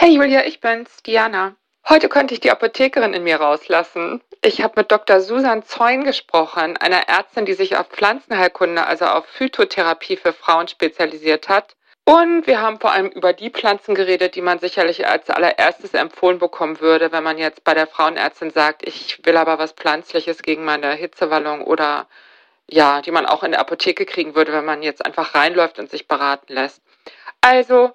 Hey Julia, ich bin's, Diana. Heute konnte ich die Apothekerin in mir rauslassen. Ich habe mit Dr. Susan Zeun gesprochen, einer Ärztin, die sich auf Pflanzenheilkunde, also auf Phytotherapie für Frauen spezialisiert hat. Und wir haben vor allem über die Pflanzen geredet, die man sicherlich als allererstes empfohlen bekommen würde, wenn man jetzt bei der Frauenärztin sagt, ich will aber was Pflanzliches gegen meine Hitzewallung oder ja, die man auch in der Apotheke kriegen würde, wenn man jetzt einfach reinläuft und sich beraten lässt. Also,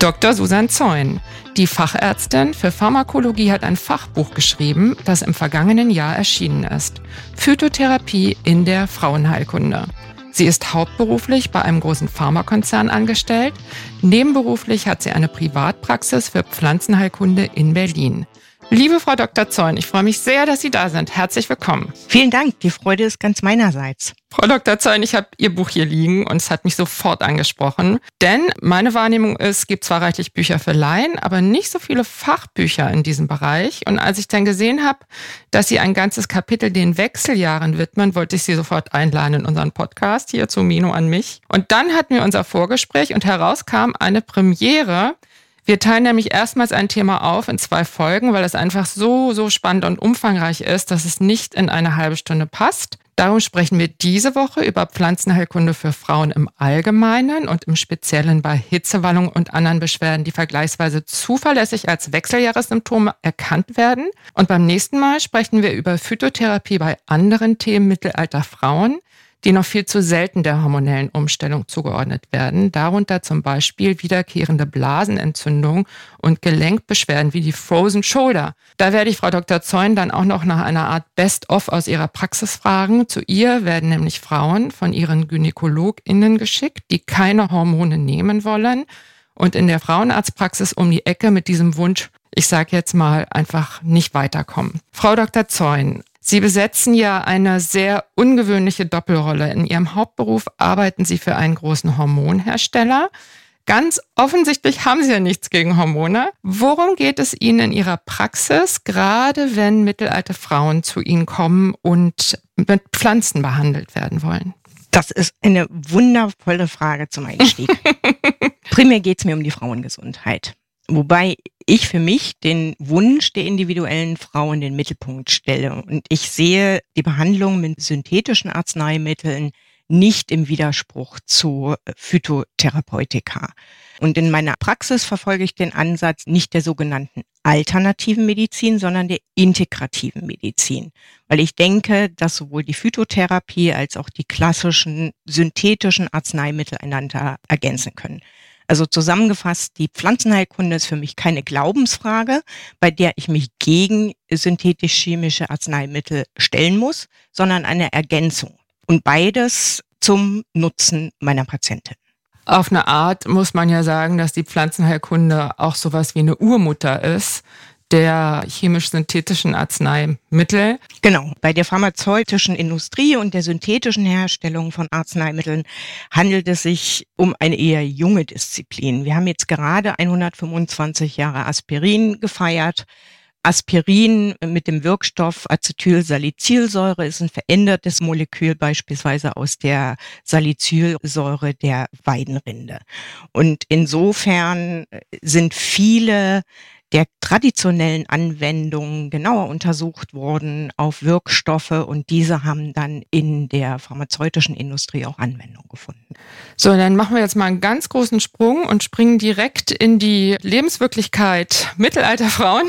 Dr. Susan Zeun. Die Fachärztin für Pharmakologie hat ein Fachbuch geschrieben, das im vergangenen Jahr erschienen ist. Phytotherapie in der Frauenheilkunde. Sie ist hauptberuflich bei einem großen Pharmakonzern angestellt. Nebenberuflich hat sie eine Privatpraxis für Pflanzenheilkunde in Berlin. Liebe Frau Dr. Zeun, ich freue mich sehr, dass Sie da sind. Herzlich willkommen. Vielen Dank, die Freude ist ganz meinerseits. Frau Dr. Zeun, ich habe Ihr Buch hier liegen und es hat mich sofort angesprochen. Denn meine Wahrnehmung ist, es gibt zwar reichlich Bücher für Laien, aber nicht so viele Fachbücher in diesem Bereich. Und als ich dann gesehen habe, dass Sie ein ganzes Kapitel den Wechseljahren widmen, wollte ich Sie sofort einladen in unseren Podcast hier zu Mino an mich. Und dann hatten wir unser Vorgespräch und herauskam eine Premiere, wir teilen nämlich erstmals ein Thema auf in zwei Folgen, weil es einfach so, so spannend und umfangreich ist, dass es nicht in eine halbe Stunde passt. Darum sprechen wir diese Woche über Pflanzenheilkunde für Frauen im Allgemeinen und im Speziellen bei Hitzewallung und anderen Beschwerden, die vergleichsweise zuverlässig als Wechseljahressymptome erkannt werden. Und beim nächsten Mal sprechen wir über Phytotherapie bei anderen Themen mittelalter Frauen die noch viel zu selten der hormonellen Umstellung zugeordnet werden, darunter zum Beispiel wiederkehrende Blasenentzündung und Gelenkbeschwerden wie die Frozen Shoulder. Da werde ich Frau Dr. Zeun dann auch noch nach einer Art Best-of aus ihrer Praxis fragen. Zu ihr werden nämlich Frauen von ihren GynäkologInnen geschickt, die keine Hormone nehmen wollen und in der Frauenarztpraxis um die Ecke mit diesem Wunsch ich sage jetzt mal, einfach nicht weiterkommen. Frau Dr. Zeun, Sie besetzen ja eine sehr ungewöhnliche Doppelrolle. In Ihrem Hauptberuf arbeiten Sie für einen großen Hormonhersteller. Ganz offensichtlich haben Sie ja nichts gegen Hormone. Worum geht es Ihnen in Ihrer Praxis, gerade wenn mittelalte Frauen zu Ihnen kommen und mit Pflanzen behandelt werden wollen? Das ist eine wundervolle Frage zum Einstieg. Primär geht es mir um die Frauengesundheit. Wobei ich für mich den Wunsch der individuellen Frau in den Mittelpunkt stelle. Und ich sehe die Behandlung mit synthetischen Arzneimitteln nicht im Widerspruch zu Phytotherapeutika. Und in meiner Praxis verfolge ich den Ansatz nicht der sogenannten alternativen Medizin, sondern der integrativen Medizin. Weil ich denke, dass sowohl die Phytotherapie als auch die klassischen synthetischen Arzneimittel einander ergänzen können. Also zusammengefasst, die Pflanzenheilkunde ist für mich keine Glaubensfrage, bei der ich mich gegen synthetisch-chemische Arzneimittel stellen muss, sondern eine Ergänzung. Und beides zum Nutzen meiner Patientin. Auf eine Art muss man ja sagen, dass die Pflanzenheilkunde auch sowas wie eine Urmutter ist der chemisch-synthetischen Arzneimittel. Genau. Bei der pharmazeutischen Industrie und der synthetischen Herstellung von Arzneimitteln handelt es sich um eine eher junge Disziplin. Wir haben jetzt gerade 125 Jahre Aspirin gefeiert. Aspirin mit dem Wirkstoff Acetylsalicylsäure ist ein verändertes Molekül beispielsweise aus der Salicylsäure der Weidenrinde. Und insofern sind viele der traditionellen Anwendungen genauer untersucht wurden auf Wirkstoffe und diese haben dann in der pharmazeutischen Industrie auch Anwendung gefunden. So, dann machen wir jetzt mal einen ganz großen Sprung und springen direkt in die Lebenswirklichkeit Mittelalterfrauen.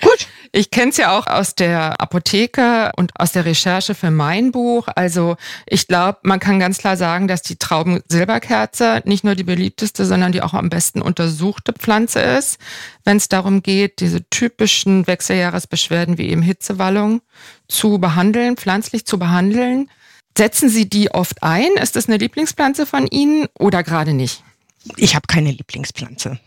Gut. Ich kenne es ja auch aus der Apotheke und aus der Recherche für mein Buch. Also ich glaube, man kann ganz klar sagen, dass die Traubensilberkerze nicht nur die beliebteste, sondern die auch am besten untersuchte Pflanze ist, wenn es darum geht, diese typischen Wechseljahresbeschwerden wie eben Hitzewallung zu behandeln, pflanzlich zu behandeln. Setzen Sie die oft ein? Ist das eine Lieblingspflanze von Ihnen oder gerade nicht? Ich habe keine Lieblingspflanze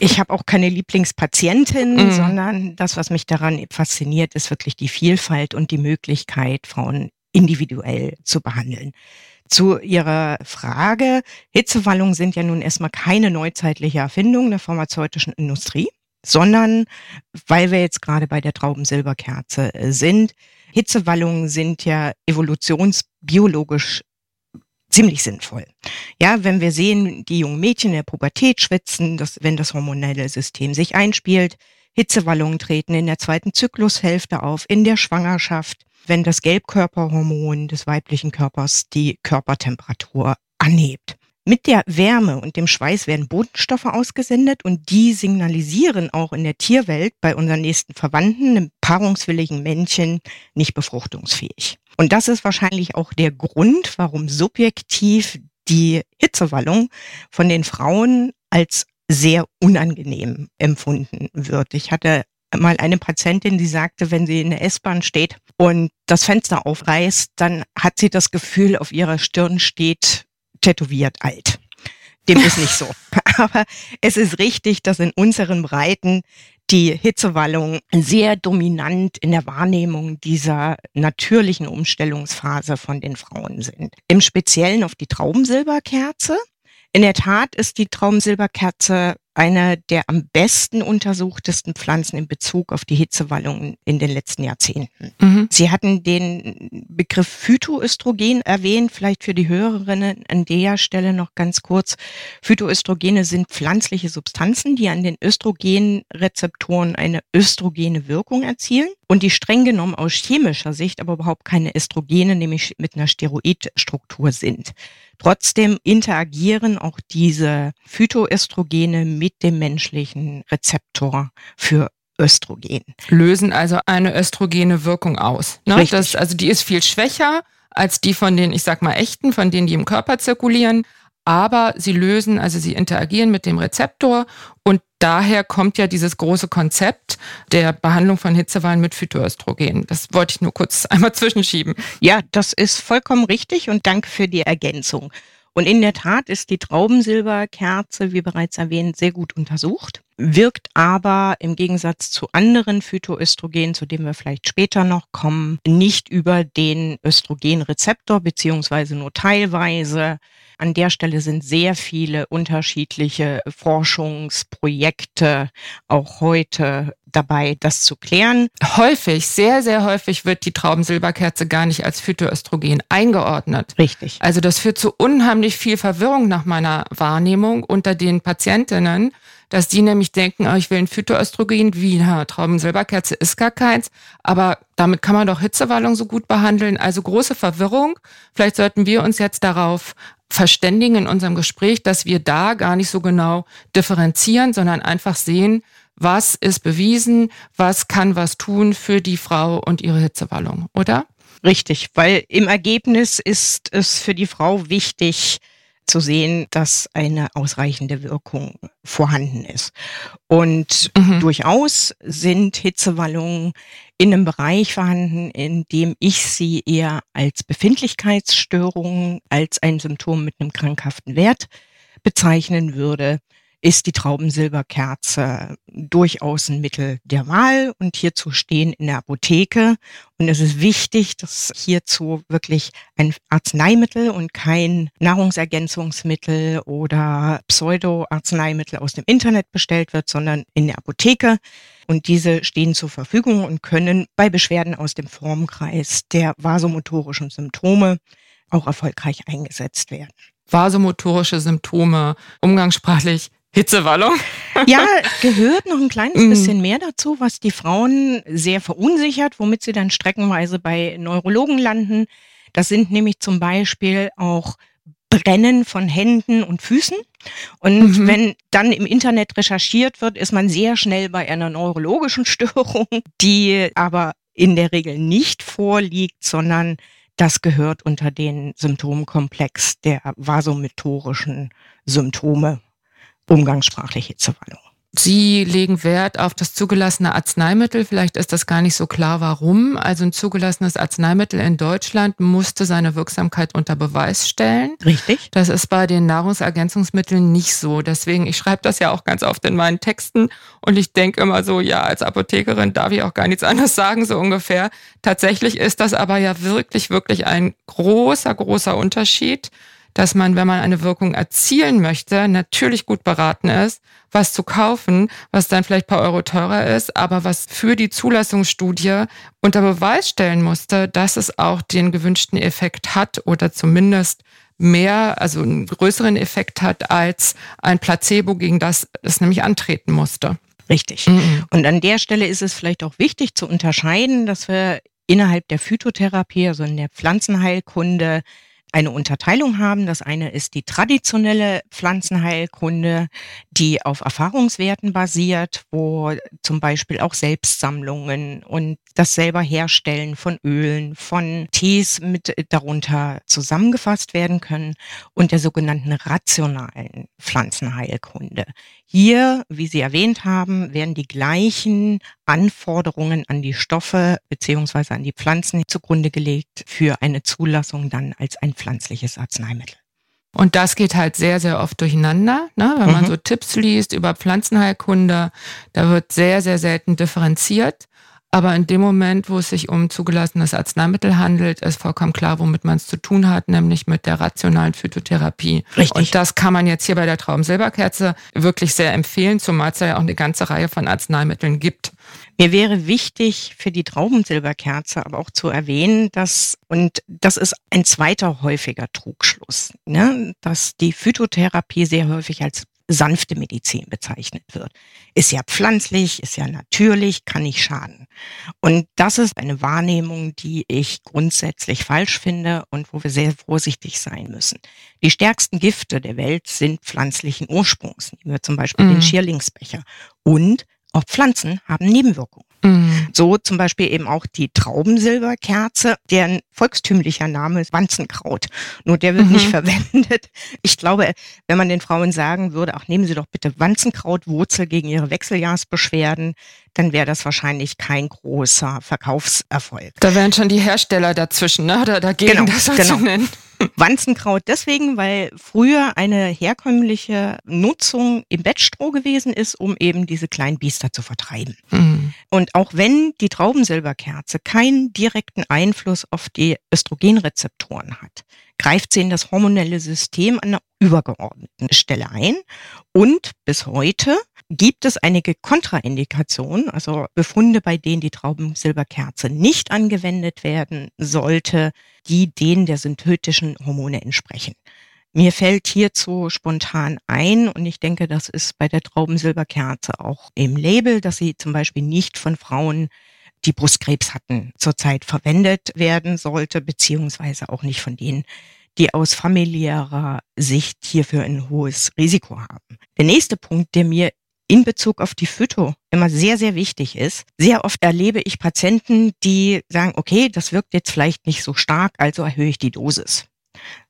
ich habe auch keine Lieblingspatientin, mhm. sondern das, was mich daran fasziniert, ist wirklich die Vielfalt und die Möglichkeit, Frauen individuell zu behandeln. Zu Ihrer Frage, Hitzewallungen sind ja nun erstmal keine neuzeitliche Erfindung der pharmazeutischen Industrie, sondern weil wir jetzt gerade bei der Traubensilberkerze sind, Hitzewallungen sind ja evolutionsbiologisch ziemlich sinnvoll. Ja, wenn wir sehen, die jungen Mädchen in der Pubertät schwitzen, dass, wenn das hormonelle System sich einspielt, Hitzewallungen treten in der zweiten Zyklushälfte auf, in der Schwangerschaft, wenn das Gelbkörperhormon des weiblichen Körpers die Körpertemperatur anhebt. Mit der Wärme und dem Schweiß werden Botenstoffe ausgesendet und die signalisieren auch in der Tierwelt bei unseren nächsten Verwandten, einem paarungswilligen Männchen, nicht befruchtungsfähig. Und das ist wahrscheinlich auch der Grund, warum subjektiv die Hitzewallung von den Frauen als sehr unangenehm empfunden wird. Ich hatte mal eine Patientin, die sagte, wenn sie in der S-Bahn steht und das Fenster aufreißt, dann hat sie das Gefühl, auf ihrer Stirn steht tätowiert alt. Dem ist nicht so. Aber es ist richtig, dass in unseren Breiten die Hitzewallungen sehr dominant in der Wahrnehmung dieser natürlichen Umstellungsphase von den Frauen sind. Im Speziellen auf die Traubensilberkerze. In der Tat ist die Traubensilberkerze eine der am besten untersuchtesten Pflanzen in Bezug auf die Hitzewallungen in den letzten Jahrzehnten. Mhm. Sie hatten den Begriff Phytoöstrogen erwähnt, vielleicht für die Hörerinnen an der Stelle noch ganz kurz. Phytoöstrogene sind pflanzliche Substanzen, die an den Östrogenrezeptoren eine östrogene Wirkung erzielen und die streng genommen aus chemischer Sicht aber überhaupt keine Östrogene, nämlich mit einer Steroidstruktur sind. Trotzdem interagieren auch diese Phytoöstrogene mit dem menschlichen Rezeptor für Östrogen. Lösen also eine östrogene Wirkung aus. Ne? Das, also die ist viel schwächer als die von den, ich sag mal, echten, von denen, die im Körper zirkulieren. Aber sie lösen, also sie interagieren mit dem Rezeptor und daher kommt ja dieses große Konzept der Behandlung von Hitzewahlen mit Phytoöstrogen. Das wollte ich nur kurz einmal zwischenschieben. Ja, das ist vollkommen richtig und danke für die Ergänzung. Und in der Tat ist die Traubensilberkerze, wie bereits erwähnt, sehr gut untersucht, wirkt aber im Gegensatz zu anderen Phytoöstrogenen, zu denen wir vielleicht später noch kommen, nicht über den Östrogenrezeptor beziehungsweise nur teilweise. An der Stelle sind sehr viele unterschiedliche Forschungsprojekte auch heute dabei, das zu klären. Häufig, sehr, sehr häufig wird die Traubensilberkerze gar nicht als Phytoöstrogen eingeordnet. Richtig. Also das führt zu unheimlich viel Verwirrung nach meiner Wahrnehmung unter den Patientinnen, dass die nämlich denken, oh, ich will ein Phytoöstrogen, wie na, Traubensilberkerze ist gar keins, aber damit kann man doch Hitzewallung so gut behandeln. Also große Verwirrung. Vielleicht sollten wir uns jetzt darauf verständigen in unserem Gespräch, dass wir da gar nicht so genau differenzieren, sondern einfach sehen, was ist bewiesen, was kann was tun für die Frau und ihre Hitzewallung, oder? Richtig, weil im Ergebnis ist es für die Frau wichtig, zu sehen, dass eine ausreichende Wirkung vorhanden ist. Und mhm. durchaus sind Hitzewallungen in einem Bereich vorhanden, in dem ich sie eher als Befindlichkeitsstörung, als ein Symptom mit einem krankhaften Wert bezeichnen würde ist die Traubensilberkerze durchaus ein Mittel der Wahl und hierzu stehen in der Apotheke. Und es ist wichtig, dass hierzu wirklich ein Arzneimittel und kein Nahrungsergänzungsmittel oder Pseudo-Arzneimittel aus dem Internet bestellt wird, sondern in der Apotheke. Und diese stehen zur Verfügung und können bei Beschwerden aus dem Formkreis der vasomotorischen Symptome auch erfolgreich eingesetzt werden vasomotorische Symptome, umgangssprachlich Hitzewallung? ja, gehört noch ein kleines mm. bisschen mehr dazu, was die Frauen sehr verunsichert, womit sie dann streckenweise bei Neurologen landen. Das sind nämlich zum Beispiel auch Brennen von Händen und Füßen. Und mhm. wenn dann im Internet recherchiert wird, ist man sehr schnell bei einer neurologischen Störung, die aber in der Regel nicht vorliegt, sondern das gehört unter den Symptomkomplex der vasomotorischen Symptome umgangssprachliche Hitzewallung. Sie legen Wert auf das zugelassene Arzneimittel. Vielleicht ist das gar nicht so klar, warum. Also ein zugelassenes Arzneimittel in Deutschland musste seine Wirksamkeit unter Beweis stellen. Richtig. Das ist bei den Nahrungsergänzungsmitteln nicht so. Deswegen, ich schreibe das ja auch ganz oft in meinen Texten und ich denke immer so, ja, als Apothekerin darf ich auch gar nichts anderes sagen, so ungefähr. Tatsächlich ist das aber ja wirklich, wirklich ein großer, großer Unterschied dass man, wenn man eine Wirkung erzielen möchte, natürlich gut beraten ist, was zu kaufen, was dann vielleicht paar Euro teurer ist, aber was für die Zulassungsstudie unter Beweis stellen musste, dass es auch den gewünschten Effekt hat oder zumindest mehr, also einen größeren Effekt hat als ein Placebo, gegen das es nämlich antreten musste. Richtig. Mhm. Und an der Stelle ist es vielleicht auch wichtig zu unterscheiden, dass wir innerhalb der Phytotherapie, also in der Pflanzenheilkunde, eine Unterteilung haben. Das eine ist die traditionelle Pflanzenheilkunde, die auf Erfahrungswerten basiert, wo zum Beispiel auch Selbstsammlungen und das selber Herstellen von Ölen, von Tees mit darunter zusammengefasst werden können und der sogenannten rationalen Pflanzenheilkunde. Hier, wie Sie erwähnt haben, werden die gleichen Anforderungen an die Stoffe beziehungsweise an die Pflanzen zugrunde gelegt für eine Zulassung dann als ein pflanzliches Arzneimittel. Und das geht halt sehr, sehr oft durcheinander, ne? wenn mhm. man so Tipps liest über Pflanzenheilkunde. Da wird sehr, sehr selten differenziert. Aber in dem Moment, wo es sich um zugelassenes Arzneimittel handelt, ist vollkommen klar, womit man es zu tun hat, nämlich mit der rationalen Phytotherapie. Richtig. Und das kann man jetzt hier bei der Traubensilberkerze wirklich sehr empfehlen, zumal es ja auch eine ganze Reihe von Arzneimitteln gibt. Mir wäre wichtig für die Traubensilberkerze aber auch zu erwähnen, dass, und das ist ein zweiter häufiger Trugschluss, ne, dass die Phytotherapie sehr häufig als sanfte Medizin bezeichnet wird. Ist ja pflanzlich, ist ja natürlich, kann nicht schaden. Und das ist eine Wahrnehmung, die ich grundsätzlich falsch finde und wo wir sehr vorsichtig sein müssen. Die stärksten Gifte der Welt sind pflanzlichen Ursprungs. Nehmen wir zum Beispiel mhm. den Schierlingsbecher. Und auch Pflanzen haben Nebenwirkungen. Mhm. So zum Beispiel eben auch die Traubensilberkerze, deren volkstümlicher Name ist Wanzenkraut. Nur der wird mhm. nicht verwendet. Ich glaube, wenn man den Frauen sagen würde, ach nehmen Sie doch bitte Wanzenkrautwurzel gegen Ihre Wechseljahrsbeschwerden, dann wäre das wahrscheinlich kein großer Verkaufserfolg. Da wären schon die Hersteller dazwischen, ne? Oder dagegen genau, das so genau. zu nennen. Wanzenkraut deswegen, weil früher eine herkömmliche Nutzung im Bettstroh gewesen ist, um eben diese kleinen Biester zu vertreiben. Mhm. Und auch wenn die Traubensilberkerze keinen direkten Einfluss auf die Östrogenrezeptoren hat, greift sie in das hormonelle System an einer übergeordneten Stelle ein. Und bis heute gibt es einige Kontraindikationen, also Befunde, bei denen die Traubensilberkerze nicht angewendet werden sollte, die denen der synthetischen Hormone entsprechen. Mir fällt hierzu spontan ein, und ich denke, das ist bei der Traubensilberkerze auch im Label, dass sie zum Beispiel nicht von Frauen, die Brustkrebs hatten, zurzeit verwendet werden sollte, beziehungsweise auch nicht von denen, die aus familiärer Sicht hierfür ein hohes Risiko haben. Der nächste Punkt, der mir in Bezug auf die Phyto immer sehr, sehr wichtig ist. Sehr oft erlebe ich Patienten, die sagen, okay, das wirkt jetzt vielleicht nicht so stark, also erhöhe ich die Dosis.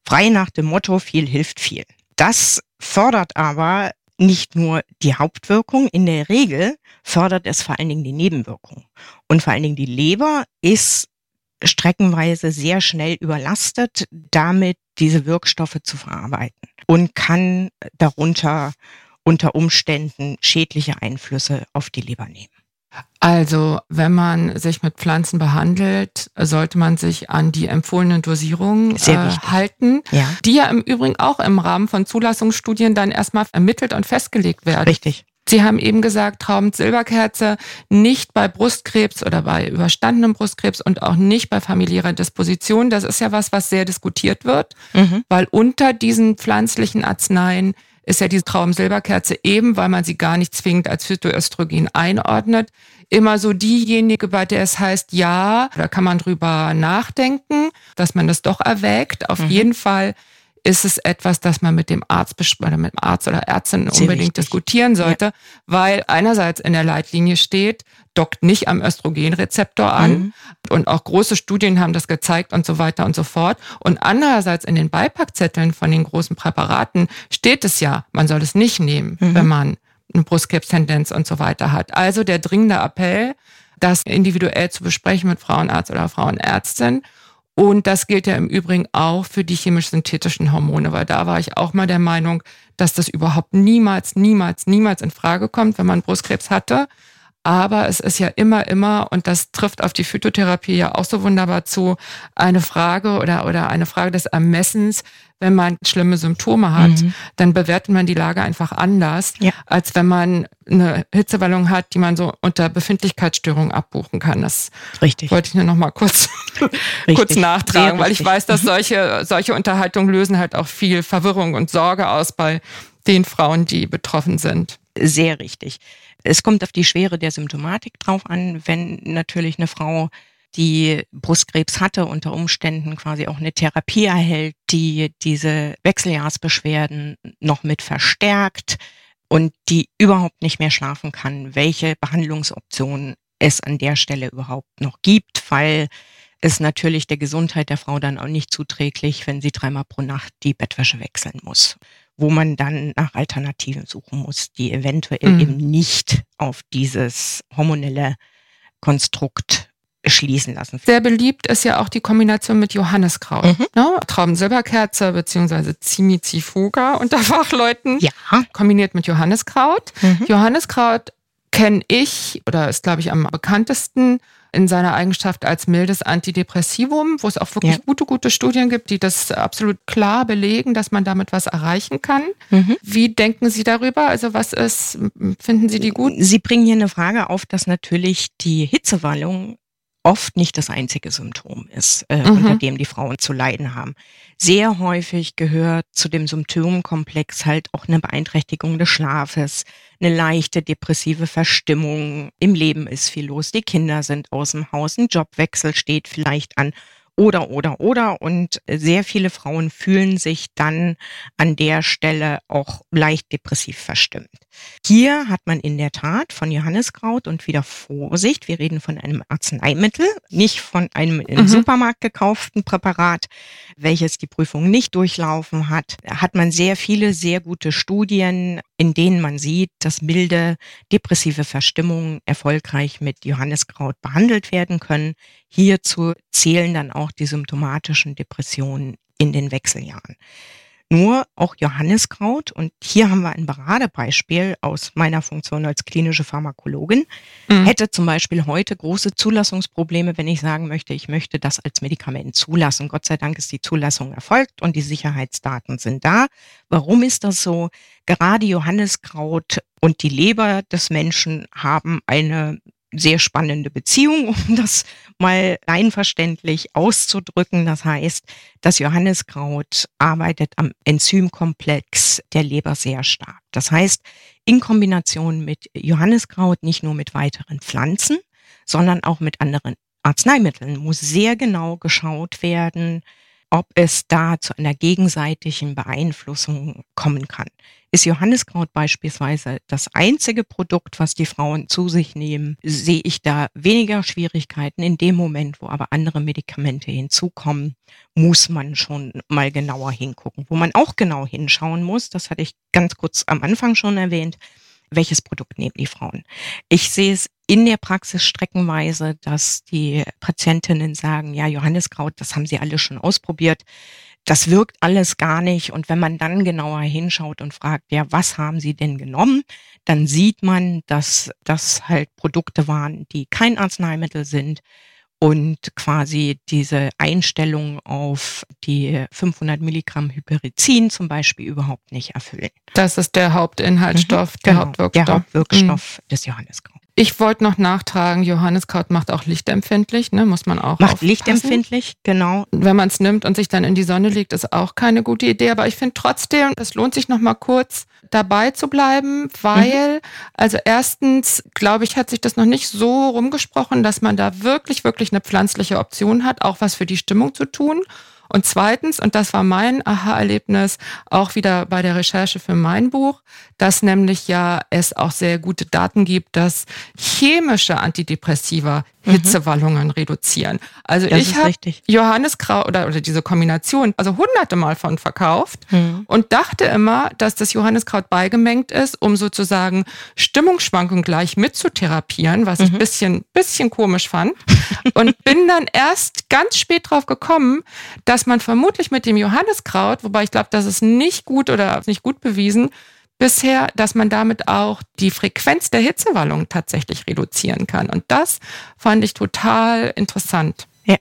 Frei nach dem Motto, viel hilft viel. Das fördert aber nicht nur die Hauptwirkung, in der Regel fördert es vor allen Dingen die Nebenwirkung. Und vor allen Dingen die Leber ist streckenweise sehr schnell überlastet, damit diese Wirkstoffe zu verarbeiten und kann darunter unter Umständen schädliche Einflüsse auf die Leber nehmen. Also, wenn man sich mit Pflanzen behandelt, sollte man sich an die empfohlenen Dosierungen äh, halten, ja. die ja im Übrigen auch im Rahmen von Zulassungsstudien dann erstmal ermittelt und festgelegt werden. Richtig. Sie haben eben gesagt, Traum Silberkerze nicht bei Brustkrebs oder bei überstandenem Brustkrebs und auch nicht bei familiärer Disposition. Das ist ja was, was sehr diskutiert wird, mhm. weil unter diesen pflanzlichen Arzneien ist ja diese Traumsilberkerze eben, weil man sie gar nicht zwingend als Phytoöstrogen einordnet, immer so diejenige, bei der es heißt, ja, da kann man drüber nachdenken, dass man das doch erwägt. Auf mhm. jeden Fall ist es etwas, das man mit dem Arzt oder mit dem Arzt oder Ärztin Sehr unbedingt wichtig. diskutieren sollte, ja. weil einerseits in der Leitlinie steht, dockt nicht am Östrogenrezeptor an mhm. und auch große Studien haben das gezeigt und so weiter und so fort. Und andererseits in den Beipackzetteln von den großen Präparaten steht es ja, man soll es nicht nehmen, mhm. wenn man eine Brustkrebstendenz und so weiter hat. Also der dringende Appell, das individuell zu besprechen mit Frauenarzt oder Frauenärztin. Und das gilt ja im Übrigen auch für die chemisch-synthetischen Hormone, weil da war ich auch mal der Meinung, dass das überhaupt niemals, niemals, niemals in Frage kommt, wenn man Brustkrebs hatte. Aber es ist ja immer, immer, und das trifft auf die Phytotherapie ja auch so wunderbar zu, eine Frage oder, oder eine Frage des Ermessens, wenn man schlimme Symptome hat, mhm. dann bewertet man die Lage einfach anders, ja. als wenn man eine Hitzewallung hat, die man so unter Befindlichkeitsstörung abbuchen kann. Das Richtig. wollte ich nur noch mal kurz, kurz nachtragen, weil ich weiß, dass mhm. solche, solche Unterhaltungen lösen halt auch viel Verwirrung und Sorge aus bei den Frauen, die betroffen sind. Sehr richtig. Es kommt auf die Schwere der Symptomatik drauf an, wenn natürlich eine Frau die Brustkrebs hatte, unter Umständen quasi auch eine Therapie erhält, die diese Wechseljahrsbeschwerden noch mit verstärkt und die überhaupt nicht mehr schlafen kann, welche Behandlungsoptionen es an der Stelle überhaupt noch gibt, weil es natürlich der Gesundheit der Frau dann auch nicht zuträglich, wenn sie dreimal pro Nacht die Bettwäsche wechseln muss wo man dann nach Alternativen suchen muss, die eventuell mhm. eben nicht auf dieses hormonelle Konstrukt schließen lassen. Sehr beliebt ist ja auch die Kombination mit Johanniskraut. Mhm. Ne? Traubensilberkerze bzw. Zimizifuga unter Fachleuten. Ja. Kombiniert mit Johanniskraut. Mhm. Johanniskraut kenne ich oder ist, glaube ich, am bekanntesten in seiner Eigenschaft als mildes Antidepressivum, wo es auch wirklich ja. gute, gute Studien gibt, die das absolut klar belegen, dass man damit was erreichen kann. Mhm. Wie denken Sie darüber? Also was ist, finden Sie die gut? Sie bringen hier eine Frage auf, dass natürlich die Hitzewallung oft nicht das einzige Symptom ist, äh, mhm. unter dem die Frauen zu leiden haben. Sehr häufig gehört zu dem Symptomkomplex halt auch eine Beeinträchtigung des Schlafes, eine leichte depressive Verstimmung. Im Leben ist viel los, die Kinder sind aus dem Haus, ein Jobwechsel steht vielleicht an oder, oder, oder. Und sehr viele Frauen fühlen sich dann an der Stelle auch leicht depressiv verstimmt. Hier hat man in der Tat von Johanniskraut und wieder Vorsicht, wir reden von einem Arzneimittel, nicht von einem im mhm. Supermarkt gekauften Präparat, welches die Prüfung nicht durchlaufen hat, hat man sehr viele, sehr gute Studien, in denen man sieht, dass milde depressive Verstimmungen erfolgreich mit Johanniskraut behandelt werden können. Hierzu zählen dann auch die symptomatischen Depressionen in den Wechseljahren. Nur auch Johanniskraut und hier haben wir ein Paradebeispiel aus meiner Funktion als klinische Pharmakologin, mhm. hätte zum Beispiel heute große Zulassungsprobleme, wenn ich sagen möchte, ich möchte das als Medikament zulassen. Gott sei Dank ist die Zulassung erfolgt und die Sicherheitsdaten sind da. Warum ist das so? Gerade Johanniskraut und die Leber des Menschen haben eine sehr spannende Beziehung, um das mal leinverständlich auszudrücken. Das heißt, das Johanniskraut arbeitet am Enzymkomplex der Leber sehr stark. Das heißt, in Kombination mit Johanniskraut, nicht nur mit weiteren Pflanzen, sondern auch mit anderen Arzneimitteln, muss sehr genau geschaut werden, ob es da zu einer gegenseitigen Beeinflussung kommen kann. Ist Johanniskraut beispielsweise das einzige Produkt, was die Frauen zu sich nehmen, sehe ich da weniger Schwierigkeiten. In dem Moment, wo aber andere Medikamente hinzukommen, muss man schon mal genauer hingucken. Wo man auch genau hinschauen muss, das hatte ich ganz kurz am Anfang schon erwähnt, welches Produkt nehmen die Frauen. Ich sehe es in der Praxis streckenweise, dass die Patientinnen sagen, ja, Johanniskraut, das haben sie alle schon ausprobiert. Das wirkt alles gar nicht. Und wenn man dann genauer hinschaut und fragt, ja, was haben Sie denn genommen, dann sieht man, dass das halt Produkte waren, die kein Arzneimittel sind und quasi diese Einstellung auf die 500 Milligramm Hyperizin zum Beispiel überhaupt nicht erfüllen. Das ist der Hauptinhaltsstoff, mhm, der genau, Hauptwirkstoff. Der Hauptwirkstoff mhm. des Johanniskraut. Ich wollte noch nachtragen, Johanniskraut macht auch lichtempfindlich, ne? muss man auch Macht aufpassen. lichtempfindlich, genau. Wenn man es nimmt und sich dann in die Sonne legt, ist auch keine gute Idee. Aber ich finde trotzdem, es lohnt sich noch mal kurz dabei zu bleiben, weil, mhm. also erstens, glaube ich, hat sich das noch nicht so rumgesprochen, dass man da wirklich, wirklich eine pflanzliche Option hat, auch was für die Stimmung zu tun. Und zweitens, und das war mein Aha-Erlebnis auch wieder bei der Recherche für mein Buch, dass nämlich ja es auch sehr gute Daten gibt, dass chemische Antidepressiva mhm. Hitzewallungen reduzieren. Also das ich habe Johanniskraut oder, oder diese Kombination also hunderte Mal von verkauft mhm. und dachte immer, dass das Johanniskraut beigemengt ist, um sozusagen Stimmungsschwankungen gleich mitzutherapieren, was mhm. ich bisschen, bisschen komisch fand. und bin dann erst ganz spät drauf gekommen, dass man vermutlich mit dem Johanniskraut, wobei ich glaube, das ist nicht gut oder nicht gut bewiesen, bisher, dass man damit auch die Frequenz der Hitzewallung tatsächlich reduzieren kann. Und das fand ich total interessant. Ja.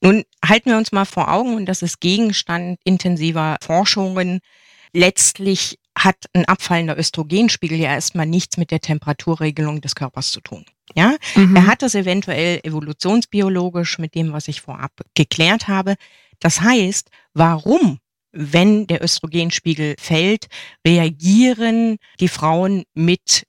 Nun halten wir uns mal vor Augen, und das ist Gegenstand intensiver Forschungen. Letztlich hat ein abfallender Östrogenspiegel ja erstmal nichts mit der Temperaturregelung des Körpers zu tun. Ja, mhm. er hat das eventuell evolutionsbiologisch mit dem, was ich vorab geklärt habe. Das heißt, warum wenn der Östrogenspiegel fällt, reagieren die Frauen mit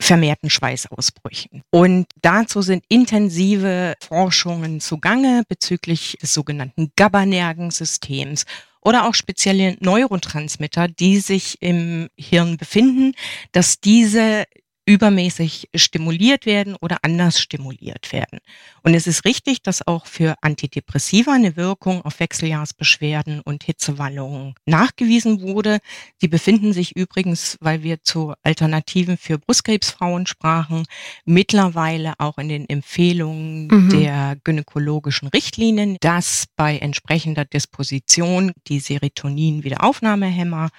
vermehrten Schweißausbrüchen. Und dazu sind intensive Forschungen zugange bezüglich des sogenannten GABA-Nervensystems oder auch spezielle Neurotransmitter, die sich im Hirn befinden, dass diese übermäßig stimuliert werden oder anders stimuliert werden. Und es ist richtig, dass auch für Antidepressiva eine Wirkung auf Wechseljahrsbeschwerden und Hitzewallungen nachgewiesen wurde. Die befinden sich übrigens, weil wir zu Alternativen für Brustkrebsfrauen sprachen, mittlerweile auch in den Empfehlungen mhm. der gynäkologischen Richtlinien, dass bei entsprechender Disposition die Serotonin-Wiederaufnahmehämmer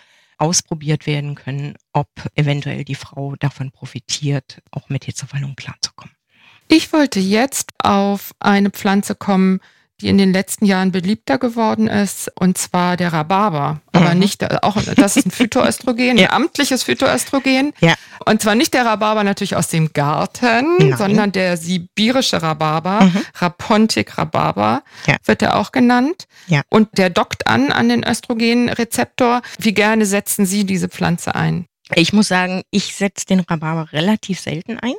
ausprobiert werden können, ob eventuell die Frau davon profitiert, auch mit Hitzewallung klarzukommen. Ich wollte jetzt auf eine Pflanze kommen, die in den letzten Jahren beliebter geworden ist, und zwar der Rhabarber. Aber mhm. nicht, auch, das ist ein Phytoöstrogen, ja. ein amtliches Phytoöstrogen. Ja. Und zwar nicht der Rhabarber natürlich aus dem Garten, Nein. sondern der sibirische Rhabarber, mhm. Rapontic Rhabarber, ja. wird er auch genannt. Ja. Und der dockt an an den Östrogenrezeptor. Wie gerne setzen Sie diese Pflanze ein? Ich muss sagen, ich setze den Rhabarber relativ selten ein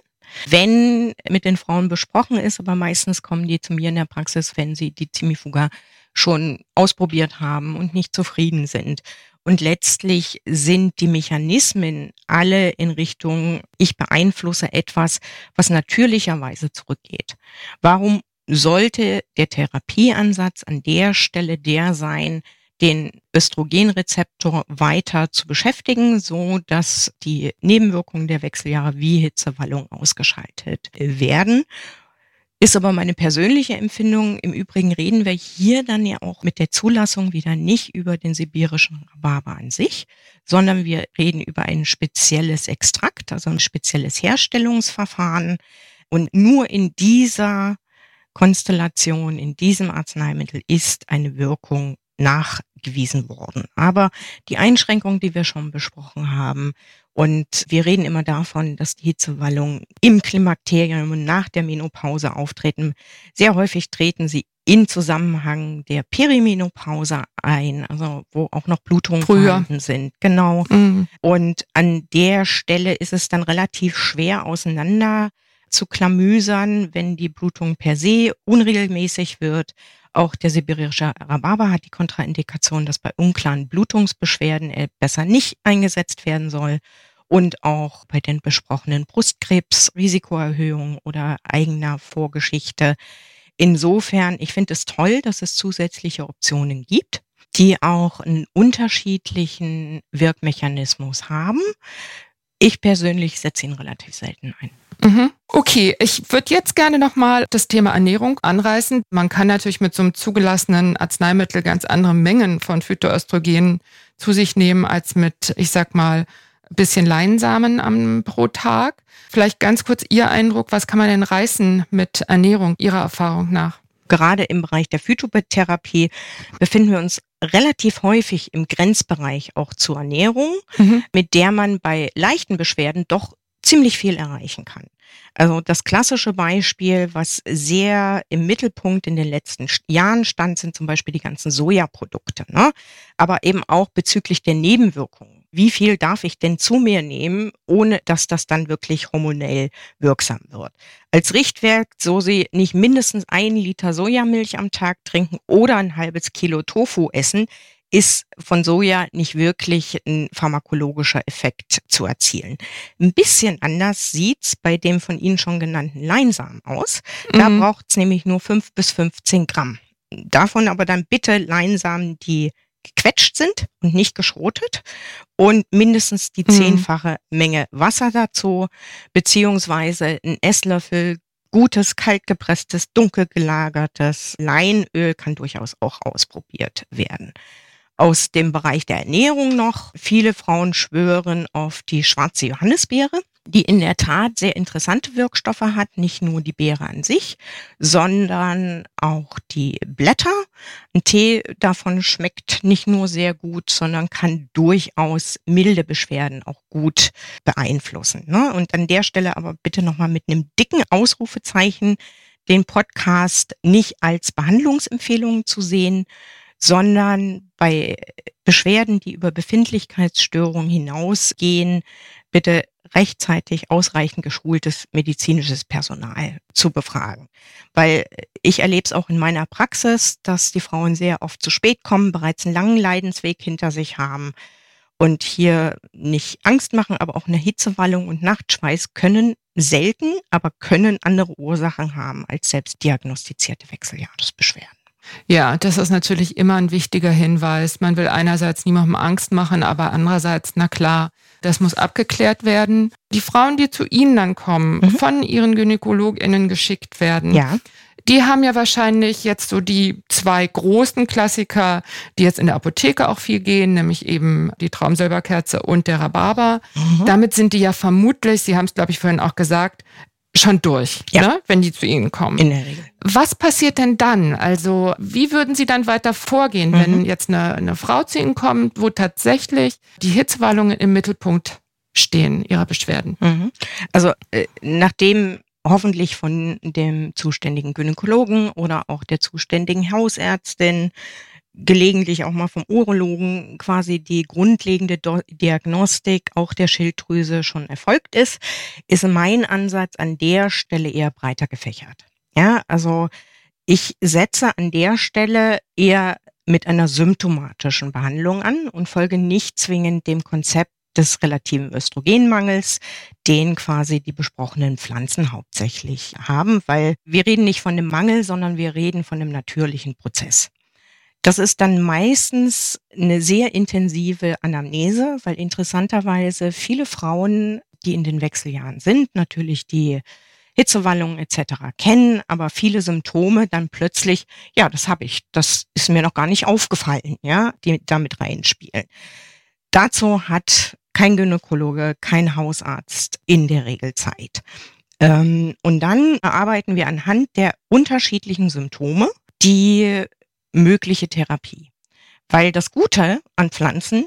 wenn mit den Frauen besprochen ist, aber meistens kommen die zu mir in der Praxis, wenn sie die Zimifuga schon ausprobiert haben und nicht zufrieden sind. Und letztlich sind die Mechanismen alle in Richtung, ich beeinflusse etwas, was natürlicherweise zurückgeht. Warum sollte der Therapieansatz an der Stelle der sein, den Östrogenrezeptor weiter zu beschäftigen, so dass die Nebenwirkungen der Wechseljahre wie Hitzewallung ausgeschaltet werden. Ist aber meine persönliche Empfindung. Im Übrigen reden wir hier dann ja auch mit der Zulassung wieder nicht über den sibirischen Rhabarber an sich, sondern wir reden über ein spezielles Extrakt, also ein spezielles Herstellungsverfahren. Und nur in dieser Konstellation, in diesem Arzneimittel ist eine Wirkung nachgewiesen worden. Aber die Einschränkungen, die wir schon besprochen haben, und wir reden immer davon, dass die Hitzewallungen im Klimakterium und nach der Menopause auftreten. Sehr häufig treten sie in Zusammenhang der Perimenopause ein, also wo auch noch Blutungen vorhanden sind. Genau. Mhm. Und an der Stelle ist es dann relativ schwer auseinander zu klamüsern, wenn die Blutung per se unregelmäßig wird auch der sibirische Rhabarber hat die Kontraindikation, dass bei unklaren Blutungsbeschwerden er besser nicht eingesetzt werden soll und auch bei den besprochenen Brustkrebs, Risikoerhöhung oder eigener Vorgeschichte. Insofern, ich finde es toll, dass es zusätzliche Optionen gibt, die auch einen unterschiedlichen Wirkmechanismus haben. Ich persönlich setze ihn relativ selten ein. Mhm. Okay, ich würde jetzt gerne nochmal das Thema Ernährung anreißen. Man kann natürlich mit so einem zugelassenen Arzneimittel ganz andere Mengen von Phytoöstrogenen zu sich nehmen als mit, ich sag mal, bisschen Leinsamen am, pro Tag. Vielleicht ganz kurz Ihr Eindruck, was kann man denn reißen mit Ernährung Ihrer Erfahrung nach? Gerade im Bereich der Phytotherapie befinden wir uns relativ häufig im Grenzbereich auch zur Ernährung, mhm. mit der man bei leichten Beschwerden doch ziemlich viel erreichen kann. Also das klassische Beispiel, was sehr im Mittelpunkt in den letzten Jahren stand, sind zum Beispiel die ganzen Sojaprodukte. Ne? Aber eben auch bezüglich der Nebenwirkungen. Wie viel darf ich denn zu mir nehmen, ohne dass das dann wirklich hormonell wirksam wird? Als Richtwert, so Sie nicht mindestens einen Liter Sojamilch am Tag trinken oder ein halbes Kilo Tofu essen, ist von Soja nicht wirklich ein pharmakologischer Effekt zu erzielen. Ein bisschen anders sieht's bei dem von Ihnen schon genannten Leinsamen aus. Da mhm. braucht's nämlich nur fünf bis 15 Gramm. Davon aber dann bitte Leinsamen, die gequetscht sind und nicht geschrotet und mindestens die mhm. zehnfache Menge Wasser dazu, beziehungsweise ein Esslöffel gutes, kaltgepresstes, dunkel gelagertes Leinöl kann durchaus auch ausprobiert werden aus dem Bereich der Ernährung noch. Viele Frauen schwören auf die schwarze Johannisbeere, die in der Tat sehr interessante Wirkstoffe hat, nicht nur die Beere an sich, sondern auch die Blätter. Ein Tee davon schmeckt nicht nur sehr gut, sondern kann durchaus milde Beschwerden auch gut beeinflussen. Ne? Und an der Stelle aber bitte nochmal mit einem dicken Ausrufezeichen den Podcast nicht als Behandlungsempfehlung zu sehen, sondern bei Beschwerden, die über Befindlichkeitsstörungen hinausgehen, bitte rechtzeitig ausreichend geschultes medizinisches Personal zu befragen. Weil ich erlebe es auch in meiner Praxis, dass die Frauen sehr oft zu spät kommen, bereits einen langen Leidensweg hinter sich haben und hier nicht Angst machen, aber auch eine Hitzewallung und Nachtschweiß können selten, aber können andere Ursachen haben als selbst diagnostizierte Wechseljahresbeschwerden. Ja, das ist natürlich immer ein wichtiger Hinweis. Man will einerseits niemandem Angst machen, aber andererseits, na klar, das muss abgeklärt werden. Die Frauen, die zu Ihnen dann kommen, mhm. von Ihren GynäkologInnen geschickt werden, ja. die haben ja wahrscheinlich jetzt so die zwei großen Klassiker, die jetzt in der Apotheke auch viel gehen, nämlich eben die Traumsilberkerze und der Rhabarber. Mhm. Damit sind die ja vermutlich, Sie haben es, glaube ich, vorhin auch gesagt, schon durch, ja. ne, wenn die zu Ihnen kommen. In der Regel. Was passiert denn dann? Also wie würden Sie dann weiter vorgehen, mhm. wenn jetzt eine, eine Frau zu Ihnen kommt, wo tatsächlich die Hitzewallungen im Mittelpunkt stehen ihrer Beschwerden? Mhm. Also äh, nachdem hoffentlich von dem zuständigen Gynäkologen oder auch der zuständigen Hausärztin gelegentlich auch mal vom Urologen quasi die grundlegende Diagnostik auch der Schilddrüse schon erfolgt ist, ist mein Ansatz an der Stelle eher breiter gefächert. Ja, also ich setze an der Stelle eher mit einer symptomatischen Behandlung an und folge nicht zwingend dem Konzept des relativen Östrogenmangels, den quasi die besprochenen Pflanzen hauptsächlich haben, weil wir reden nicht von dem Mangel, sondern wir reden von dem natürlichen Prozess. Das ist dann meistens eine sehr intensive Anamnese, weil interessanterweise viele Frauen, die in den Wechseljahren sind, natürlich die Hitzewallungen etc. kennen, aber viele Symptome dann plötzlich, ja, das habe ich, das ist mir noch gar nicht aufgefallen, ja, die damit reinspielen. Dazu hat kein Gynäkologe, kein Hausarzt in der Regel Zeit. Ähm, und dann arbeiten wir anhand der unterschiedlichen Symptome, die mögliche Therapie. Weil das Gute an Pflanzen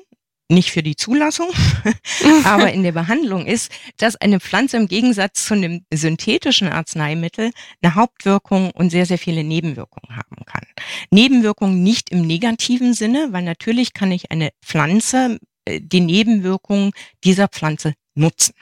nicht für die Zulassung, aber in der Behandlung ist, dass eine Pflanze im Gegensatz zu einem synthetischen Arzneimittel eine Hauptwirkung und sehr, sehr viele Nebenwirkungen haben kann. Nebenwirkungen nicht im negativen Sinne, weil natürlich kann ich eine Pflanze, äh, die Nebenwirkungen dieser Pflanze nutzen.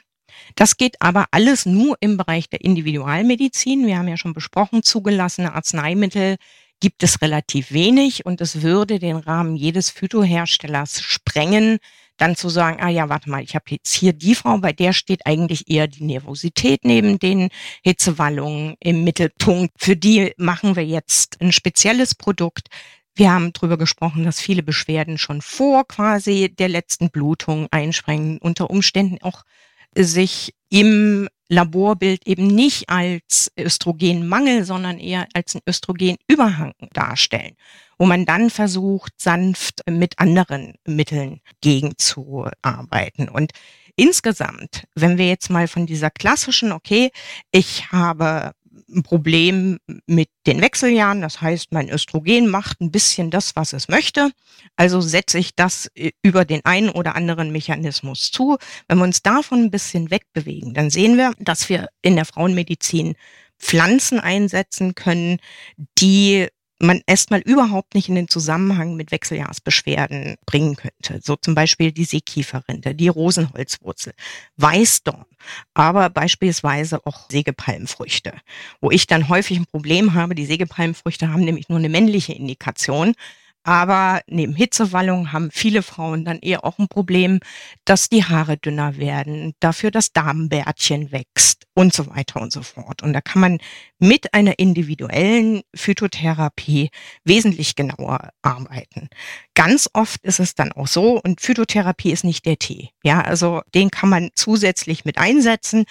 Das geht aber alles nur im Bereich der Individualmedizin. Wir haben ja schon besprochen, zugelassene Arzneimittel gibt es relativ wenig und es würde den Rahmen jedes Phytoherstellers sprengen, dann zu sagen, ah ja, warte mal, ich habe jetzt hier die Frau, bei der steht eigentlich eher die Nervosität neben den Hitzewallungen im Mittelpunkt. Für die machen wir jetzt ein spezielles Produkt. Wir haben darüber gesprochen, dass viele Beschwerden schon vor quasi der letzten Blutung einspringen, unter Umständen auch sich im Laborbild eben nicht als Östrogenmangel, sondern eher als ein Östrogenüberhang darstellen, wo man dann versucht, sanft mit anderen Mitteln gegenzuarbeiten. Und insgesamt, wenn wir jetzt mal von dieser klassischen, okay, ich habe ein Problem mit den Wechseljahren. Das heißt, mein Östrogen macht ein bisschen das, was es möchte. Also setze ich das äh, über den einen oder anderen Mechanismus zu. Wenn wir uns davon ein bisschen wegbewegen, dann sehen wir, dass wir in der Frauenmedizin Pflanzen einsetzen können, die man erstmal überhaupt nicht in den Zusammenhang mit Wechseljahrsbeschwerden bringen könnte. So zum Beispiel die Seekieferrinde, die Rosenholzwurzel, Weißdorn, aber beispielsweise auch Sägepalmfrüchte, wo ich dann häufig ein Problem habe. Die Sägepalmfrüchte haben nämlich nur eine männliche Indikation. Aber neben Hitzewallung haben viele Frauen dann eher auch ein Problem, dass die Haare dünner werden, dafür das Damenbärtchen wächst und so weiter und so fort. Und da kann man mit einer individuellen Phytotherapie wesentlich genauer arbeiten. Ganz oft ist es dann auch so, und Phytotherapie ist nicht der Tee. Ja, also den kann man zusätzlich mit einsetzen.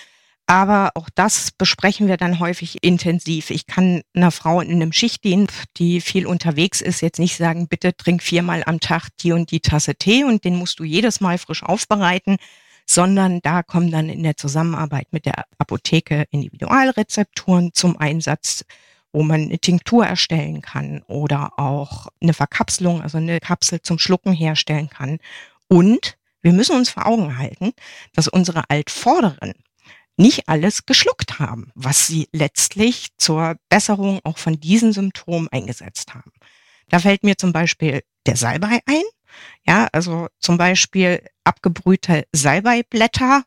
Aber auch das besprechen wir dann häufig intensiv. Ich kann einer Frau in einem Schichtdienst, die viel unterwegs ist, jetzt nicht sagen, bitte trink viermal am Tag die und die Tasse Tee und den musst du jedes Mal frisch aufbereiten, sondern da kommen dann in der Zusammenarbeit mit der Apotheke Individualrezepturen zum Einsatz, wo man eine Tinktur erstellen kann oder auch eine Verkapselung, also eine Kapsel zum Schlucken herstellen kann. Und wir müssen uns vor Augen halten, dass unsere Altvorderen nicht alles geschluckt haben, was sie letztlich zur Besserung auch von diesen Symptomen eingesetzt haben. Da fällt mir zum Beispiel der Salbei ein. Ja, also zum Beispiel abgebrühte Salbeiblätter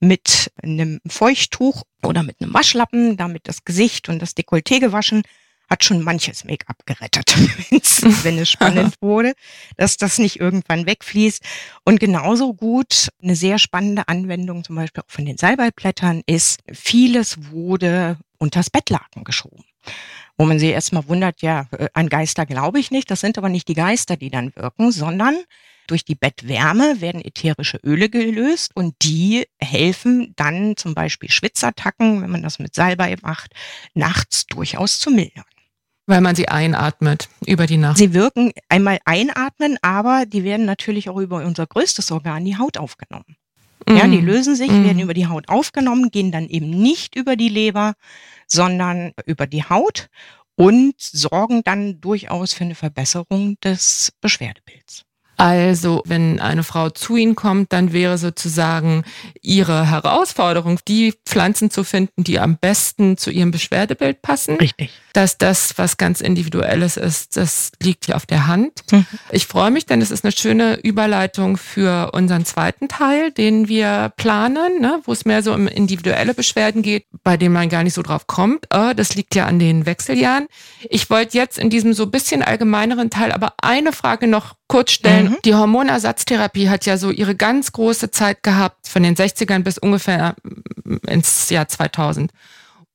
mit einem Feuchttuch oder mit einem Waschlappen, damit das Gesicht und das Dekolleté gewaschen hat schon manches Make-up gerettet, wenn es spannend wurde, dass das nicht irgendwann wegfließt. Und genauso gut eine sehr spannende Anwendung zum Beispiel auch von den Salbeiblättern ist, vieles wurde unters Bettlaken geschoben wo man sich erstmal wundert, ja, äh, an Geister glaube ich nicht, das sind aber nicht die Geister, die dann wirken, sondern durch die Bettwärme werden ätherische Öle gelöst und die helfen dann zum Beispiel Schwitzattacken, wenn man das mit Salbei macht, nachts durchaus zu mildern. Weil man sie einatmet über die Nacht. Sie wirken einmal einatmen, aber die werden natürlich auch über unser größtes Organ, die Haut, aufgenommen. Mm. Ja, die lösen sich, mm. werden über die Haut aufgenommen, gehen dann eben nicht über die Leber, sondern über die Haut und sorgen dann durchaus für eine Verbesserung des Beschwerdebilds. Also, wenn eine Frau zu Ihnen kommt, dann wäre sozusagen Ihre Herausforderung, die Pflanzen zu finden, die am besten zu Ihrem Beschwerdebild passen. Richtig. Dass das was ganz Individuelles ist, das liegt hier auf der Hand. Mhm. Ich freue mich, denn es ist eine schöne Überleitung für unseren zweiten Teil, den wir planen, ne, wo es mehr so um individuelle Beschwerden geht, bei denen man gar nicht so drauf kommt. Oh, das liegt ja an den Wechseljahren. Ich wollte jetzt in diesem so bisschen allgemeineren Teil aber eine Frage noch kurz stellen. Mhm. Die Hormonersatztherapie hat ja so ihre ganz große Zeit gehabt, von den 60ern bis ungefähr äh, ins Jahr 2000.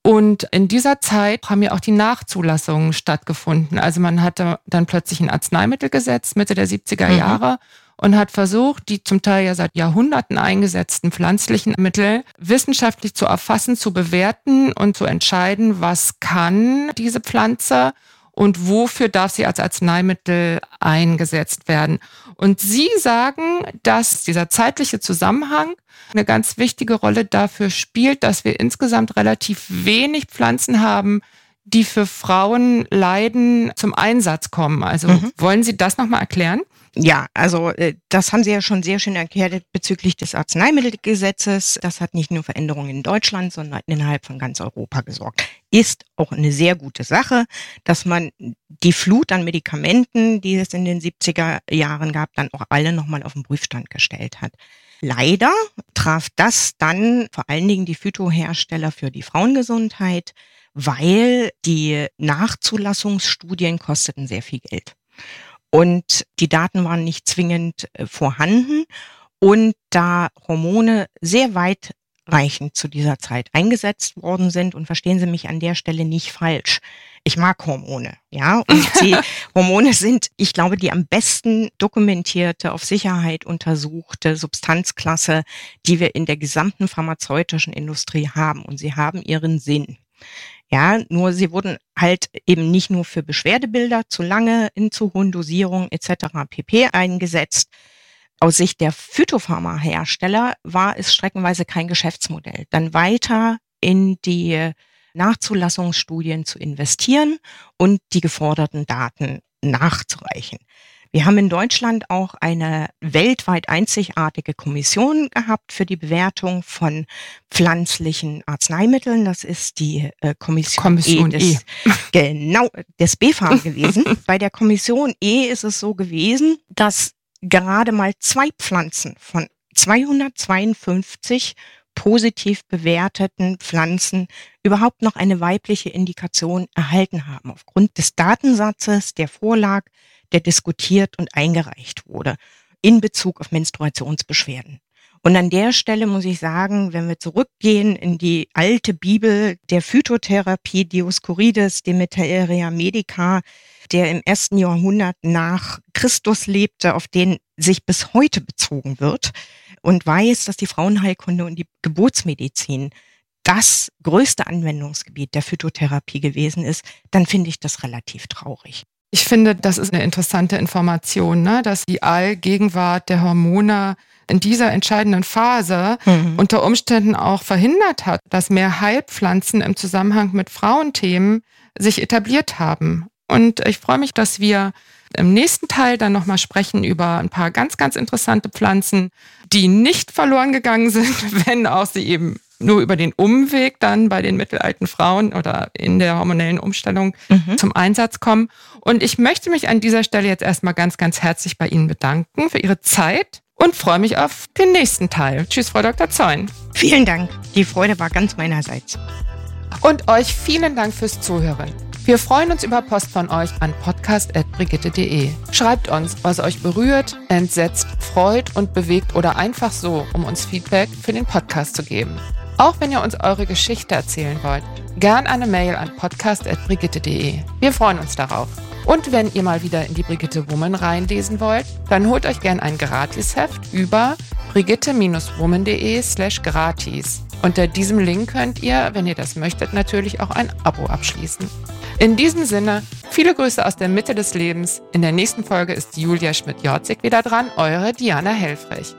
Und in dieser Zeit haben ja auch die Nachzulassungen stattgefunden. Also man hatte dann plötzlich ein Arzneimittelgesetz Mitte der 70er mhm. Jahre und hat versucht, die zum Teil ja seit Jahrhunderten eingesetzten pflanzlichen Mittel wissenschaftlich zu erfassen, zu bewerten und zu entscheiden, was kann diese Pflanze und wofür darf sie als Arzneimittel eingesetzt werden. Und Sie sagen, dass dieser zeitliche Zusammenhang eine ganz wichtige Rolle dafür spielt, dass wir insgesamt relativ wenig Pflanzen haben, die für Frauen leiden zum Einsatz kommen. Also mhm. wollen Sie das nochmal erklären? Ja, also äh, das haben Sie ja schon sehr schön erklärt bezüglich des Arzneimittelgesetzes. Das hat nicht nur Veränderungen in Deutschland, sondern innerhalb von ganz Europa gesorgt. Ist auch eine sehr gute Sache, dass man die Flut an Medikamenten, die es in den 70er Jahren gab, dann auch alle nochmal auf den Prüfstand gestellt hat. Leider traf das dann vor allen Dingen die Phytohersteller für die Frauengesundheit, weil die Nachzulassungsstudien kosteten sehr viel Geld. Und die Daten waren nicht zwingend äh, vorhanden. Und da Hormone sehr weitreichend zu dieser Zeit eingesetzt worden sind, und verstehen Sie mich an der Stelle nicht falsch, ich mag Hormone, ja. Und die Hormone sind, ich glaube, die am besten dokumentierte, auf Sicherheit untersuchte Substanzklasse, die wir in der gesamten pharmazeutischen Industrie haben. Und sie haben ihren Sinn. Ja, nur sie wurden halt eben nicht nur für Beschwerdebilder zu lange in zu hohen Dosierungen etc. pp. eingesetzt. Aus Sicht der Phytopharma-Hersteller war es streckenweise kein Geschäftsmodell, dann weiter in die Nachzulassungsstudien zu investieren und die geforderten Daten nachzureichen. Wir haben in Deutschland auch eine weltweit einzigartige Kommission gehabt für die Bewertung von pflanzlichen Arzneimitteln. Das ist die äh, Kommission, Kommission E des, e. genau, des BfArM gewesen. Bei der Kommission E ist es so gewesen, dass gerade mal zwei Pflanzen von 252 positiv bewerteten Pflanzen überhaupt noch eine weibliche Indikation erhalten haben. Aufgrund des Datensatzes, der vorlag, der diskutiert und eingereicht wurde in Bezug auf Menstruationsbeschwerden. Und an der Stelle muss ich sagen, wenn wir zurückgehen in die alte Bibel der Phytotherapie Dioskurides, Demeteria Medica, der im ersten Jahrhundert nach Christus lebte, auf den sich bis heute bezogen wird und weiß, dass die Frauenheilkunde und die Geburtsmedizin das größte Anwendungsgebiet der Phytotherapie gewesen ist, dann finde ich das relativ traurig. Ich finde, das ist eine interessante Information, ne? dass die Allgegenwart der Hormone in dieser entscheidenden Phase mhm. unter Umständen auch verhindert hat, dass mehr Heilpflanzen im Zusammenhang mit Frauenthemen sich etabliert haben. Und ich freue mich, dass wir im nächsten Teil dann nochmal sprechen über ein paar ganz, ganz interessante Pflanzen, die nicht verloren gegangen sind, wenn auch sie eben nur über den Umweg dann bei den mittelalten Frauen oder in der hormonellen Umstellung mhm. zum Einsatz kommen. Und ich möchte mich an dieser Stelle jetzt erstmal ganz, ganz herzlich bei Ihnen bedanken für Ihre Zeit und freue mich auf den nächsten Teil. Tschüss, Frau Dr. Zeun. Vielen Dank. Die Freude war ganz meinerseits. Und euch vielen Dank fürs Zuhören. Wir freuen uns über Post von euch an podcast.brigitte.de. Schreibt uns, was euch berührt, entsetzt, freut und bewegt oder einfach so, um uns Feedback für den Podcast zu geben. Auch wenn ihr uns eure Geschichte erzählen wollt, gern eine Mail an podcast.brigitte.de. Wir freuen uns darauf. Und wenn ihr mal wieder in die Brigitte Woman reinlesen wollt, dann holt euch gern ein Gratisheft über brigitte-woman.de slash gratis. Unter diesem Link könnt ihr, wenn ihr das möchtet, natürlich auch ein Abo abschließen. In diesem Sinne, viele Grüße aus der Mitte des Lebens. In der nächsten Folge ist Julia Schmidt-Jorzig wieder dran, eure Diana Helfrich.